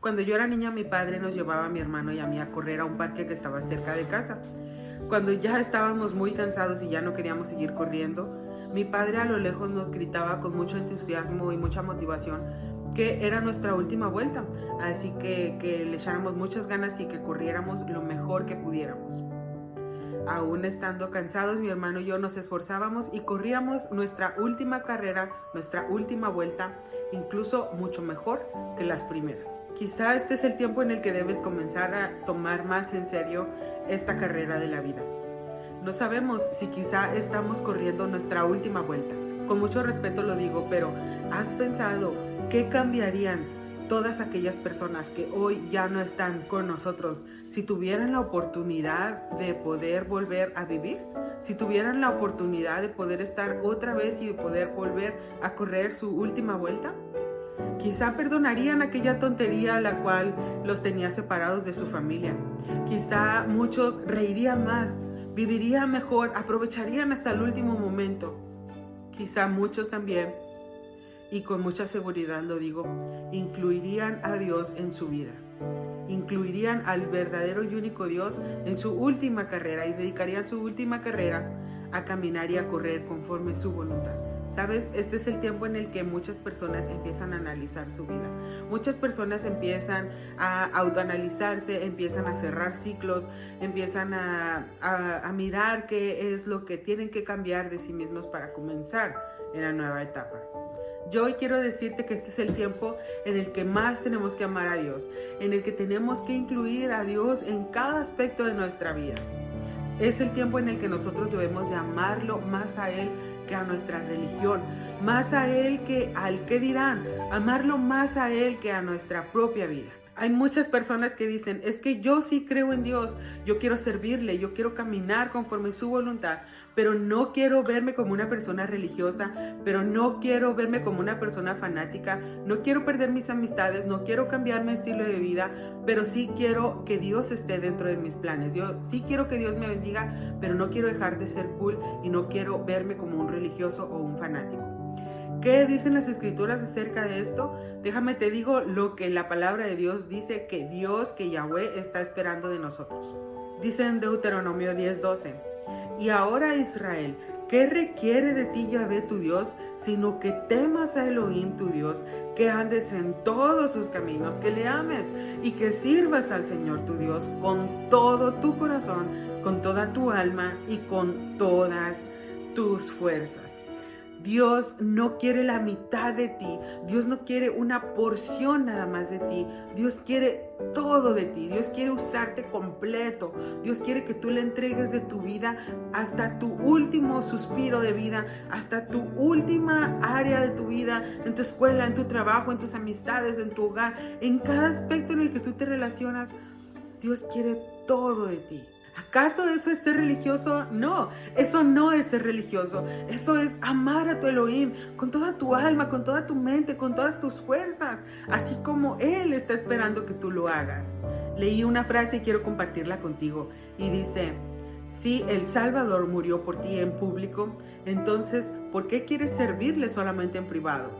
Cuando yo era niña, mi padre nos llevaba a mi hermano y a mí a correr a un parque que estaba cerca de casa. Cuando ya estábamos muy cansados y ya no queríamos seguir corriendo, mi padre a lo lejos nos gritaba con mucho entusiasmo y mucha motivación que era nuestra última vuelta, así que, que le echáramos muchas ganas y que corriéramos lo mejor que pudiéramos. Aún estando cansados, mi hermano y yo nos esforzábamos y corríamos nuestra última carrera, nuestra última vuelta, incluso mucho mejor que las primeras. Quizá este es el tiempo en el que debes comenzar a tomar más en serio esta carrera de la vida. No sabemos si quizá estamos corriendo nuestra última vuelta. Con mucho respeto lo digo, pero ¿has pensado qué cambiarían todas aquellas personas que hoy ya no están con nosotros, si tuvieran la oportunidad de poder volver a vivir, si tuvieran la oportunidad de poder estar otra vez y de poder volver a correr su última vuelta, quizá perdonarían aquella tontería la cual los tenía separados de su familia. Quizá muchos reirían más, vivirían mejor, aprovecharían hasta el último momento. Quizá muchos también y con mucha seguridad lo digo, incluirían a Dios en su vida. Incluirían al verdadero y único Dios en su última carrera y dedicarían su última carrera a caminar y a correr conforme su voluntad. Sabes, este es el tiempo en el que muchas personas empiezan a analizar su vida. Muchas personas empiezan a autoanalizarse, empiezan a cerrar ciclos, empiezan a, a, mirar qué es lo que tienen que cambiar de sí mismos para comenzar en la nueva etapa. Yo hoy quiero decirte que este es el tiempo en el que más tenemos que amar a Dios, en el que tenemos que incluir a Dios en cada aspecto de nuestra vida. Es el tiempo en el que nosotros debemos de amarlo más a Él que a nuestra religión, más a Él que al que dirán, amarlo más a Él que a nuestra propia vida. Hay muchas personas que dicen, es que yo sí creo en Dios, yo quiero servirle, yo quiero caminar conforme su voluntad, pero no quiero verme como una persona religiosa, pero no quiero verme como una persona fanática, no quiero perder mis amistades, no quiero cambiar mi estilo de vida, pero sí quiero que Dios esté dentro de mis planes. Yo sí quiero que Dios me bendiga, pero no quiero dejar de ser cool y no quiero verme como un religioso o un fanático. ¿Qué dicen las escrituras acerca de esto? Déjame te digo lo que la palabra de Dios dice que Dios, que Yahweh está esperando de nosotros. Dice en Deuteronomio 10:12, y ahora Israel, ¿qué requiere de ti Yahweh tu Dios? Sino que temas a Elohim tu Dios, que andes en todos sus caminos, que le ames y que sirvas al Señor tu Dios con todo tu corazón, con toda tu alma y con todas tus fuerzas. Dios no quiere la mitad de ti. Dios no quiere una porción nada más de ti. Dios quiere todo de ti. Dios quiere usarte completo. Dios quiere que tú le entregues de tu vida hasta tu último suspiro de vida, hasta tu última área de tu vida, en tu escuela, en tu trabajo, en tus amistades, en tu hogar, en cada aspecto en el que tú te relacionas. Dios quiere todo de ti. ¿Acaso eso es ser religioso? No, eso no es ser religioso. Eso es amar a tu Elohim con toda tu alma, con toda tu mente, con todas tus fuerzas, así como Él está esperando que tú lo hagas. Leí una frase y quiero compartirla contigo y dice, si el Salvador murió por ti en público, entonces, ¿por qué quieres servirle solamente en privado?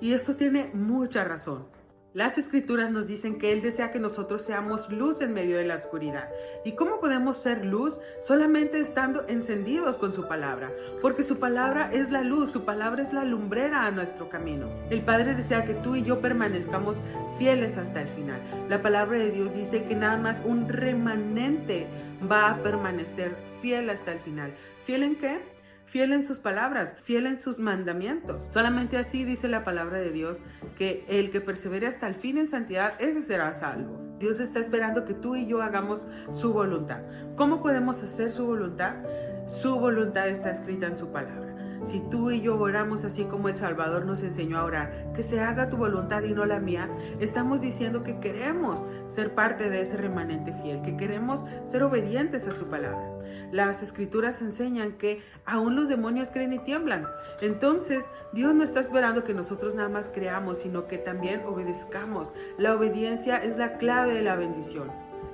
Y esto tiene mucha razón. Las escrituras nos dicen que Él desea que nosotros seamos luz en medio de la oscuridad. ¿Y cómo podemos ser luz? Solamente estando encendidos con su palabra, porque su palabra es la luz, su palabra es la lumbrera a nuestro camino. El Padre desea que tú y yo permanezcamos fieles hasta el final. La palabra de Dios dice que nada más un remanente va a permanecer fiel hasta el final. ¿Fiel en qué? Fiel en sus palabras, fiel en sus mandamientos. Solamente así dice la palabra de Dios que el que persevere hasta el fin en santidad, ese será salvo. Dios está esperando que tú y yo hagamos su voluntad. ¿Cómo podemos hacer su voluntad? Su voluntad está escrita en su palabra. Si tú y yo oramos así como el Salvador nos enseñó a orar, que se haga tu voluntad y no la mía, estamos diciendo que queremos ser parte de ese remanente fiel, que queremos ser obedientes a su palabra. Las escrituras enseñan que aún los demonios creen y tiemblan. Entonces, Dios no está esperando que nosotros nada más creamos, sino que también obedezcamos. La obediencia es la clave de la bendición.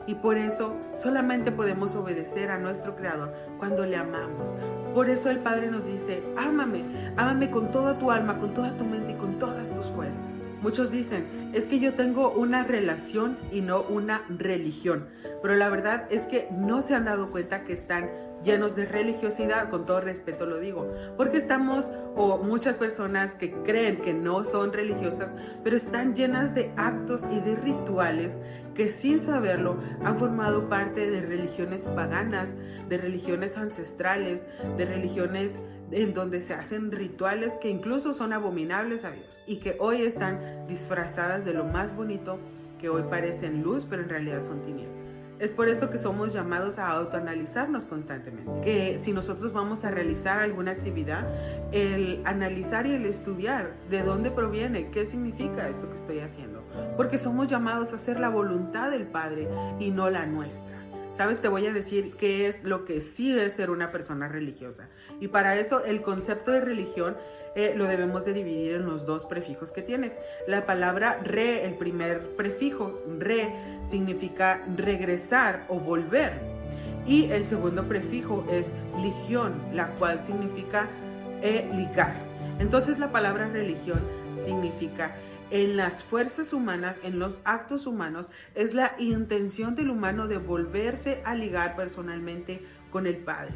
Y por eso solamente podemos obedecer a nuestro Creador cuando le amamos. Por eso el Padre nos dice, ámame, ámame con toda tu alma, con toda tu mente y con todas tus fuerzas. Muchos dicen, es que yo tengo una relación y no una religión. Pero la verdad es que no se han dado cuenta que están llenos de religiosidad, con todo respeto lo digo, porque estamos, o muchas personas que creen que no son religiosas, pero están llenas de actos y de rituales que sin saberlo han formado parte de religiones paganas, de religiones ancestrales, de religiones en donde se hacen rituales que incluso son abominables a Dios y que hoy están disfrazadas de lo más bonito que hoy parecen luz, pero en realidad son tinieblas. Es por eso que somos llamados a autoanalizarnos constantemente. Que si nosotros vamos a realizar alguna actividad, el analizar y el estudiar de dónde proviene, qué significa esto que estoy haciendo. Porque somos llamados a hacer la voluntad del Padre y no la nuestra. Sabes, te voy a decir qué es lo que sí es ser una persona religiosa. Y para eso el concepto de religión eh, lo debemos de dividir en los dos prefijos que tiene. La palabra re, el primer prefijo, re, significa regresar o volver. Y el segundo prefijo es ligión, la cual significa eh, ligar. Entonces la palabra religión significa en las fuerzas humanas, en los actos humanos, es la intención del humano de volverse a ligar personalmente con el Padre.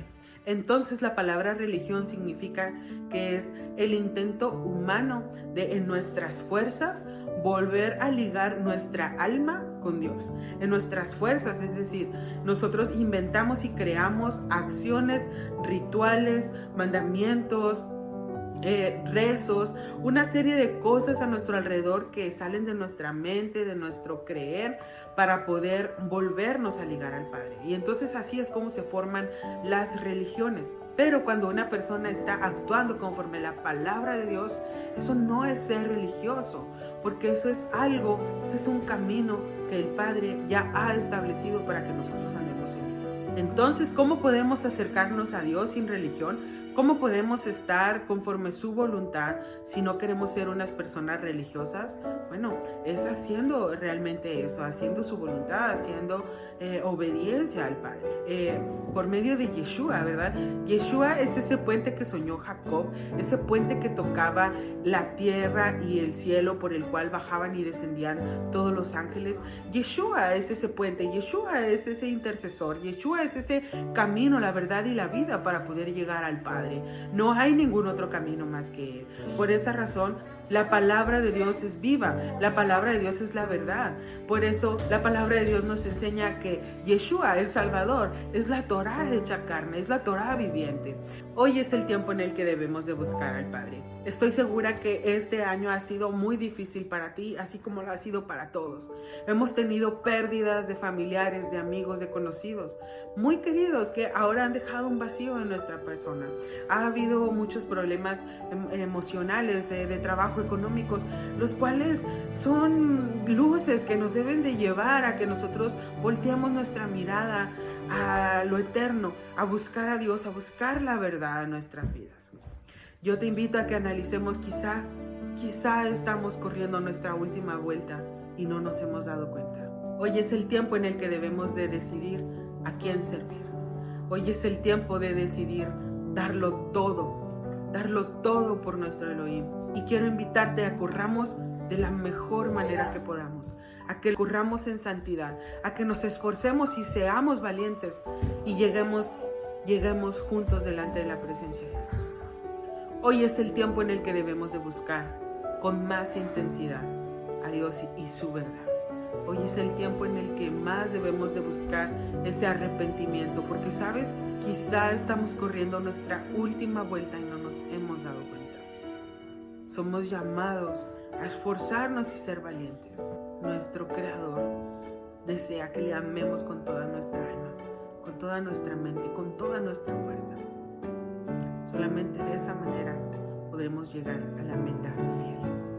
Entonces la palabra religión significa que es el intento humano de en nuestras fuerzas volver a ligar nuestra alma con Dios. En nuestras fuerzas, es decir, nosotros inventamos y creamos acciones, rituales, mandamientos, eh, rezos, una serie de cosas a nuestro alrededor que salen de nuestra mente, de nuestro creer, para poder volvernos a ligar al Padre. Y entonces así es como se forman las religiones. Pero cuando una persona está actuando conforme la palabra de Dios, eso no es ser religioso, porque eso es algo, eso es un camino que el Padre ya ha establecido para que nosotros andemos en. Entonces, ¿cómo podemos acercarnos a Dios sin religión? ¿Cómo podemos estar conforme su voluntad si no queremos ser unas personas religiosas? Bueno, es haciendo realmente eso, haciendo su voluntad, haciendo eh, obediencia al Padre. Eh, por medio de Yeshua, ¿verdad? Yeshua es ese puente que soñó Jacob, ese puente que tocaba la tierra y el cielo por el cual bajaban y descendían todos los ángeles. Yeshua es ese puente, Yeshua es ese intercesor, Yeshua es ese camino, la verdad y la vida para poder llegar al Padre. No hay ningún otro camino más que Él. Por esa razón, la palabra de Dios es viva, la palabra de Dios es la verdad. Por eso la palabra de Dios nos enseña que Yeshua, el Salvador, es la Torah hecha carne, es la Torah viviente. Hoy es el tiempo en el que debemos de buscar al Padre. Estoy segura que este año ha sido muy difícil para ti, así como lo ha sido para todos. Hemos tenido pérdidas de familiares, de amigos, de conocidos, muy queridos que ahora han dejado un vacío en nuestra persona. Ha habido muchos problemas em, emocionales, eh, de trabajo económicos, los cuales son luces que nos deben de llevar a que nosotros volteemos nuestra mirada a lo eterno, a buscar a Dios, a buscar la verdad en nuestras vidas. Yo te invito a que analicemos quizá, quizá estamos corriendo nuestra última vuelta y no nos hemos dado cuenta. Hoy es el tiempo en el que debemos de decidir a quién servir. Hoy es el tiempo de decidir darlo todo darlo todo por nuestro Elohim. Y quiero invitarte a corramos de la mejor manera que podamos, a que corramos en santidad, a que nos esforcemos y seamos valientes y lleguemos, lleguemos juntos delante de la presencia de Dios. Hoy es el tiempo en el que debemos de buscar con más intensidad a Dios y su verdad. Hoy es el tiempo en el que más debemos de buscar ese arrepentimiento, porque sabes, quizá estamos corriendo nuestra última vuelta y no nos hemos dado cuenta. Somos llamados a esforzarnos y ser valientes. Nuestro Creador desea que le amemos con toda nuestra alma, con toda nuestra mente, con toda nuestra fuerza. Solamente de esa manera podremos llegar a la meta fieles.